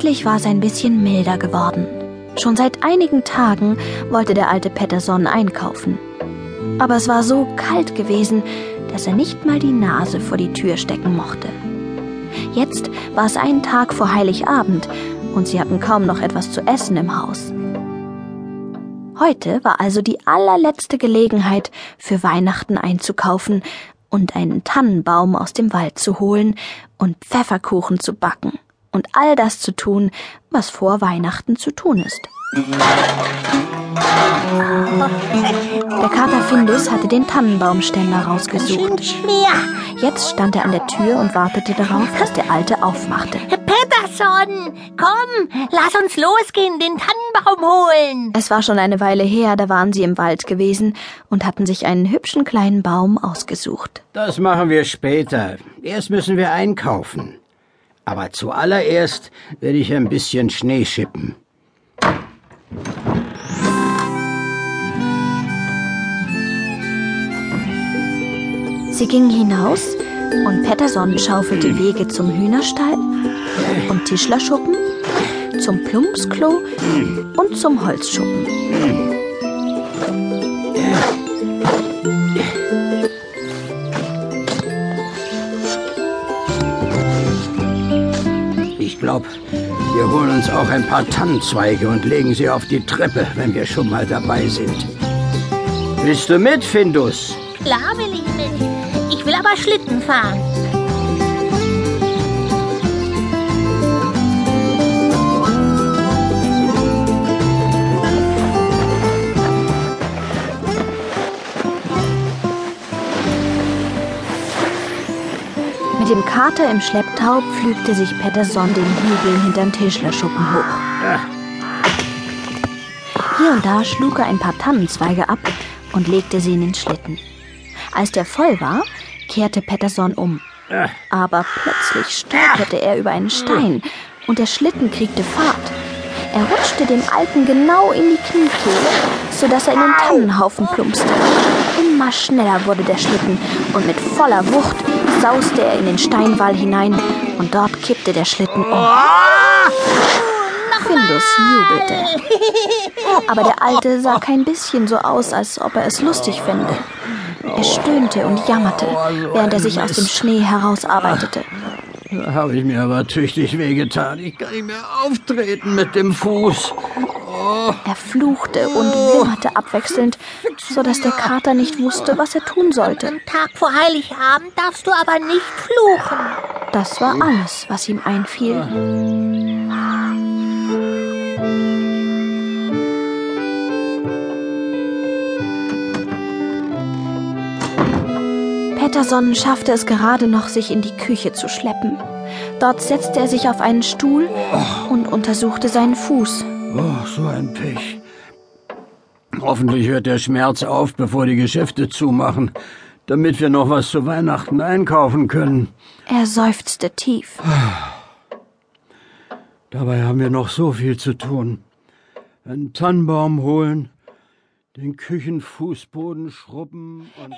Endlich war es ein bisschen milder geworden. Schon seit einigen Tagen wollte der alte Pettersson einkaufen. Aber es war so kalt gewesen, dass er nicht mal die Nase vor die Tür stecken mochte. Jetzt war es ein Tag vor Heiligabend und sie hatten kaum noch etwas zu essen im Haus. Heute war also die allerletzte Gelegenheit, für Weihnachten einzukaufen und einen Tannenbaum aus dem Wald zu holen und Pfefferkuchen zu backen und all das zu tun, was vor Weihnachten zu tun ist. Der Kater Findus hatte den Tannenbaumständer rausgesucht. Jetzt stand er an der Tür und wartete darauf, dass der Alte aufmachte. Peterson, komm, lass uns losgehen, den Tannenbaum holen. Es war schon eine Weile her, da waren sie im Wald gewesen und hatten sich einen hübschen kleinen Baum ausgesucht. Das machen wir später. Erst müssen wir einkaufen. Aber zuallererst werde ich ein bisschen Schnee schippen. Sie gingen hinaus und Petterson schaufelte Wege zum Hühnerstall und Tischlerschuppen, zum Plumpsklo und zum Holzschuppen. Ich glaube, wir holen uns auch ein paar Tannenzweige und legen sie auf die Treppe, wenn wir schon mal dabei sind. Willst du mit, Findus? Klar will ich mit. Ich will aber Schlitten fahren. Dem Kater im Schlepptau pflügte sich Petterson den Hügel hinterm Tischlerschuppen hoch. Hier und da schlug er ein paar Tannenzweige ab und legte sie in den Schlitten. Als der voll war, kehrte Petterson um. Aber plötzlich stolperte er über einen Stein und der Schlitten kriegte Fahrt. Er rutschte dem Alten genau in die Kniekehle, sodass er in den Tannenhaufen plumpste. Immer schneller wurde der Schlitten und mit voller Wucht sauste er in den Steinwall hinein und dort kippte der Schlitten um. Findus jubelte. Aber der Alte sah kein bisschen so aus, als ob er es lustig fände. Er stöhnte und jammerte, während er sich aus dem Schnee herausarbeitete. Da habe ich mir aber tüchtig wehgetan. Ich kann nicht mehr auftreten mit dem Fuß. Er fluchte und wimmerte abwechselnd, so dass der Kater nicht wusste, was er tun sollte. Am Tag vor Heiligabend darfst du aber nicht fluchen. Das war alles, was ihm einfiel. Petterson schaffte es gerade noch, sich in die Küche zu schleppen. Dort setzte er sich auf einen Stuhl und untersuchte seinen Fuß. Oh, so ein Pech. Hoffentlich hört der Schmerz auf, bevor die Geschäfte zumachen, damit wir noch was zu Weihnachten einkaufen können. Er seufzte tief. Dabei haben wir noch so viel zu tun. Einen Tannenbaum holen, den Küchenfußboden schrubben und...